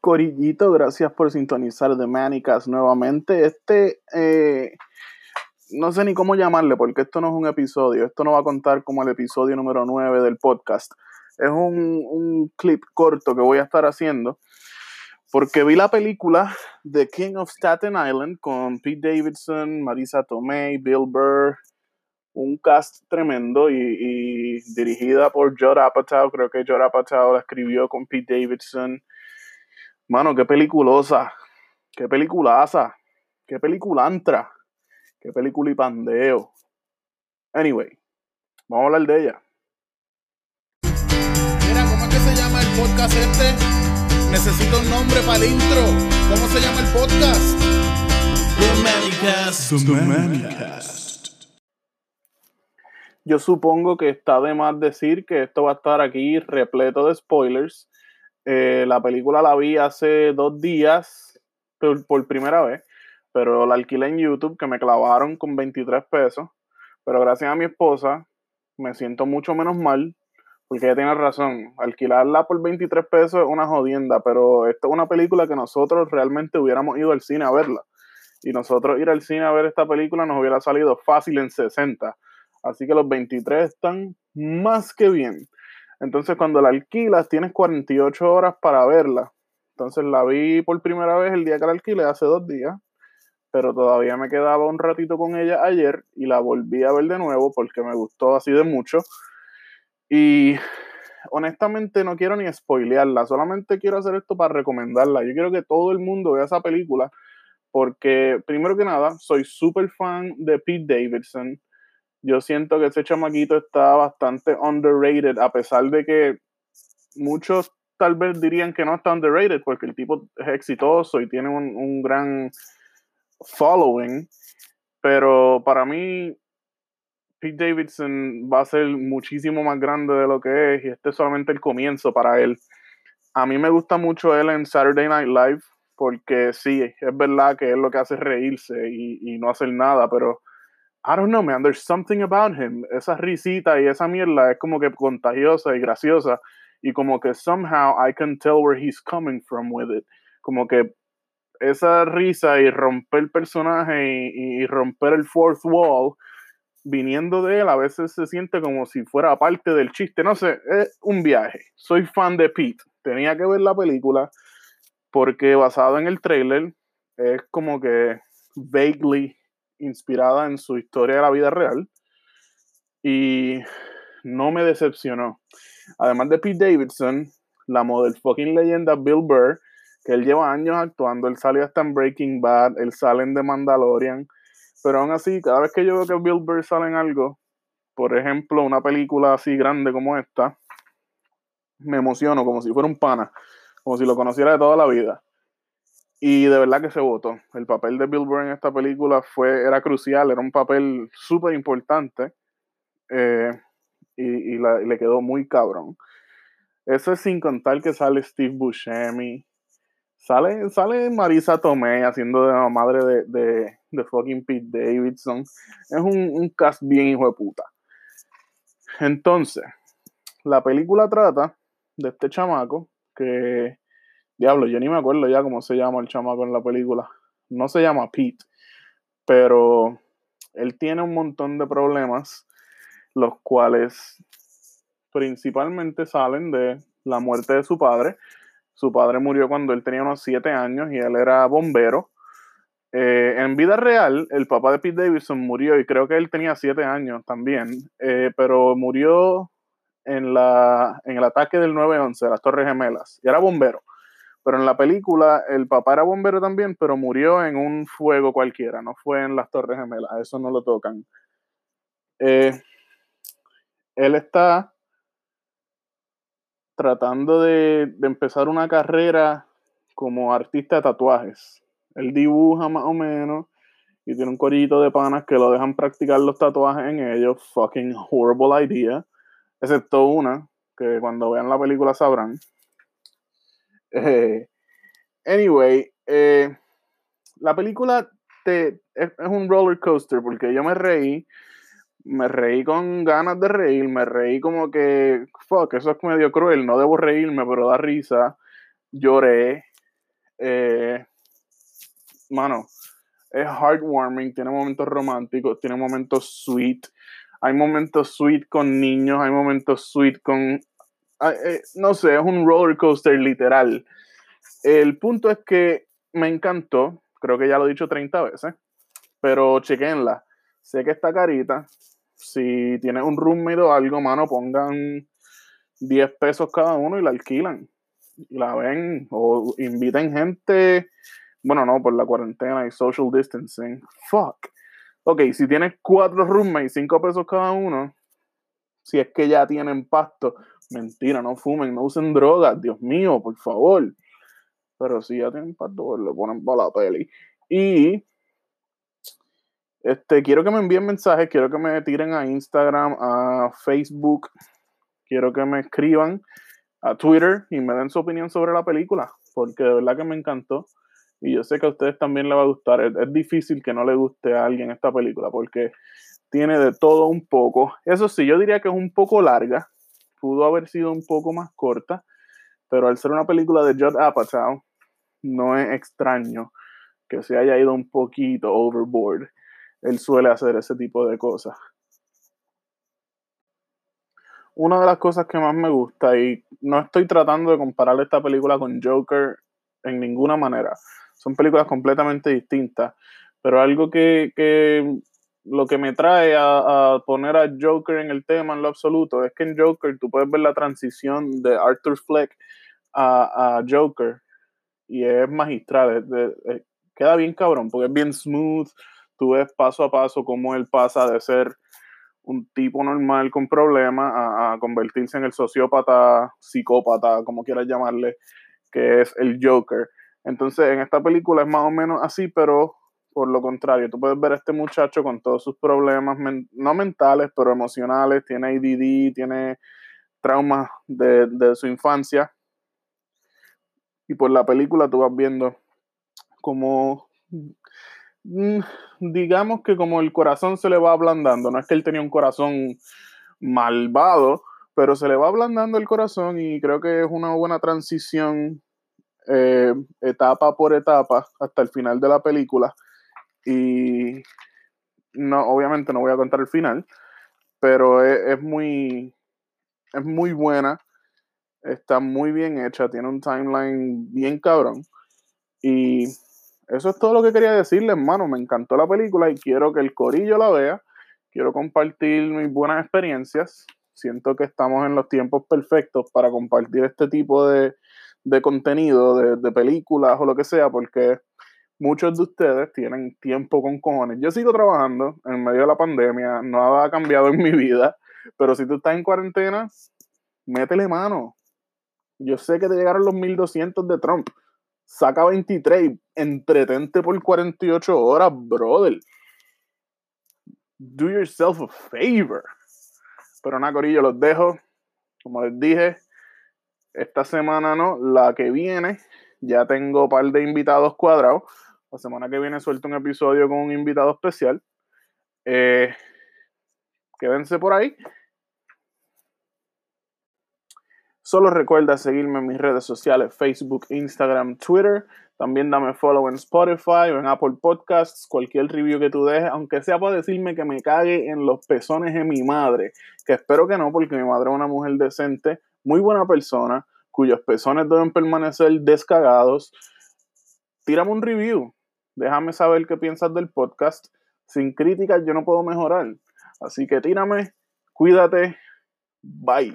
Corillito, gracias por sintonizar de Manicas nuevamente. Este, eh, no sé ni cómo llamarle, porque esto no es un episodio. Esto no va a contar como el episodio número 9 del podcast. Es un, clip corto que voy a estar haciendo. Porque vi la película The King of Staten Island con Pete Davidson, Marisa Tomei, Bill Burr, un cast tremendo y, dirigida por Judd Apatow. Creo que Judd Apatow la escribió con Pete Davidson. Mano, qué peliculosa, qué peliculaza, qué peliculantra, qué película y pandeo. Anyway, vamos a hablar de ella. Mira, ¿cómo es que se llama el podcast este? Necesito un nombre para el intro. ¿Cómo se llama el podcast? Yo supongo que está de más decir que esto va a estar aquí repleto de spoilers eh, la película la vi hace dos días por, primera vez, pero la alquilé en YouTube que me clavaron con 23 pesos. Pero gracias a mi esposa me siento mucho menos mal porque ella tiene razón. Alquilarla por 23 pesos es una jodienda, pero esta es una película que nosotros realmente hubiéramos ido al cine a verla. Y nosotros ir al cine a ver esta película nos hubiera salido fácil en 60. Así que los 23 están más que bien. Entonces, cuando la alquilas, tienes 48 horas para verla. Entonces, la vi por primera vez el día que la alquilé, hace dos días, pero todavía me quedaba un ratito con ella ayer y la volví a ver de nuevo porque me gustó así de mucho. Y honestamente no quiero ni spoilearla, solamente quiero hacer esto para recomendarla. Yo quiero que todo el mundo vea esa película porque, primero que nada, soy súper fan de Pete Davidson yo siento que ese chamaquito está bastante underrated, a pesar de que muchos tal vez dirían que no está underrated, porque el tipo es exitoso y tiene un, gran following. Pero para mí, Pete Davidson va a ser muchísimo más grande de lo que es, y este es solamente el comienzo para él. A mí me gusta mucho él en Saturday Night Live, porque sí, es verdad que es lo que hace reírse y, y no hacer nada, pero I don't know, man, there's something about him. Esa risita y esa mierda es como que contagiosa y graciosa. Y como que somehow I can tell where he's coming from with it. Como que esa risa y romper el personaje y, romper el fourth wall viniendo de él a veces se siente como si fuera parte del chiste. No sé, es un viaje. Soy fan de Pete. Tenía que ver la película porque basado en el trailer es como que vaguely inspirada en su historia de la vida real y no me decepcionó. Además de Pete Davidson, la model fucking leyenda Bill Burr, que él lleva años actuando, él salió hasta en Breaking Bad, él sale en The Mandalorian, pero aún así, cada vez que yo veo que Bill Burr sale en algo, por ejemplo, una película así grande como esta, me emociono como si fuera un pana, como si lo conociera de toda la vida. Y de verdad que se votó. El papel de Bill Burr en esta película fue, era crucial, era un papel súper importante. Eh, y, le quedó muy cabrón. Eso es sin contar que sale Steve Buscemi. Sale, sale Marisa Tomei haciendo de la madre de, de, fucking Pete Davidson. Es un, un cast bien hijo de puta. Entonces, la película trata de este chamaco que Diablo, yo ni me acuerdo ya cómo se llama el chamaco en la película. No se llama Pete, pero él tiene un montón de problemas, los cuales principalmente salen de la muerte de su padre. Su padre murió cuando él tenía unos 7 años y él era bombero. Eh, en vida real, el papá de Pete Davidson murió y creo que él tenía 7 años también, eh, pero murió en, la, en el ataque del 9-11, las Torres Gemelas, y era bombero. Pero en la película el papá era bombero también, pero murió en un fuego cualquiera, no fue en las Torres Gemelas, eso no lo tocan. Eh, él está tratando de, empezar una carrera como artista de tatuajes. Él dibuja más o menos y tiene un corillito de panas que lo dejan practicar los tatuajes en ellos. Fucking horrible idea. Excepto una, que cuando vean la película sabrán. Eh, anyway, eh, la película te, es, un roller coaster porque yo me reí, me reí con ganas de reír, me reí como que, fuck, eso es medio cruel, no debo reírme, pero da risa, lloré, Eh, mano, es heartwarming, tiene momentos románticos, tiene momentos sweet. Hay momentos sweet con niños, hay momentos sweet con. Eh, no sé, es un roller coaster literal. El punto es que me encantó, creo que ya lo he dicho 30 veces, pero chequenla. Sé que está carita. Si tienes un roommate o algo, mano, pongan 10 pesos cada uno y la alquilan. Y la ven o inviten gente. Bueno, no, por la cuarentena y social distancing. Fuck. Ok, si tienes cuatro roommates, 5 pesos cada uno, si es que ya tienen pasto, mentira, no fumen, no usen drogas, Dios mío, por favor. Pero si ya tienen pasto, pues lo ponen para la peli. Y este, quiero que me envíen mensajes, quiero que me tiren a Instagram, a Facebook, quiero que me escriban a Twitter y me den su opinión sobre la película, porque de verdad que me encantó. Y yo sé que a ustedes también les va a gustar. Es, difícil que no le guste a alguien esta película, porque tiene de todo un poco. Eso sí, yo diría que es un poco larga. Pudo haber sido un poco más corta, pero al ser una película de Judd Apatow, no es extraño que se haya ido un poquito overboard. Él suele hacer ese tipo de cosas. Una de las cosas que más me gusta, y no estoy tratando de comparar esta película con Joker en ninguna manera, son películas completamente distintas, pero algo que, que lo que me trae a, a, poner a Joker en el tema en lo absoluto es que en Joker tú puedes ver la transición de Arthur Fleck a, a Joker y es magistral, queda bien cabrón, porque es bien smooth, tú ves paso a paso cómo él pasa de ser un tipo normal con problemas a, a, convertirse en el sociópata, psicópata, como quieras llamarle, que es el Joker. Entonces, en esta película es más o menos así, pero por lo contrario, tú puedes ver a este muchacho con todos sus problemas, no mentales, pero emocionales, tiene ADD, tiene traumas de, de su infancia. Y por la película tú vas viendo como Mm, digamos que como el corazón se le va ablandando, no es que él tenía un corazón malvado, pero se le va ablandando el corazón y creo que es una buena transición eh, etapa por etapa hasta el final de la película. Y no, obviamente no voy a contar el final, pero es, es muy, es muy buena, está muy bien hecha, tiene un timeline bien cabrón. Y eso es todo lo que quería decirles, hermano. Me encantó la película y quiero que el corillo la vea. Quiero compartir mis buenas experiencias. Siento que estamos en los tiempos perfectos para compartir este tipo de, de contenido, de, de, películas o lo que sea, porque muchos de ustedes tienen tiempo con cojones. Yo sigo trabajando en medio de la pandemia, nada ha cambiado en mi vida, pero si tú estás en cuarentena, métele mano. Yo sé que te llegaron los 1200 de Trump saca 23, entretente por 48 horas, brother. Do yourself a favor. Pero nada, Corillo, los dejo. Como les dije, esta semana no, la que viene, ya tengo un par de invitados cuadrados. La semana que viene suelto un episodio con un invitado especial. Eh, quédense por ahí. Solo recuerda seguirme en mis redes sociales, Facebook, Instagram, Twitter. También dame follow en Spotify o en Apple Podcasts, cualquier review que tú dejes, aunque sea para decirme que me cague en los pezones de mi madre, que espero que no, porque mi madre es una mujer decente, muy buena persona, cuyos pezones deben permanecer descagados. Tírame un review, déjame saber qué piensas del podcast. Sin críticas yo no puedo mejorar. Así que tírame, cuídate, bye.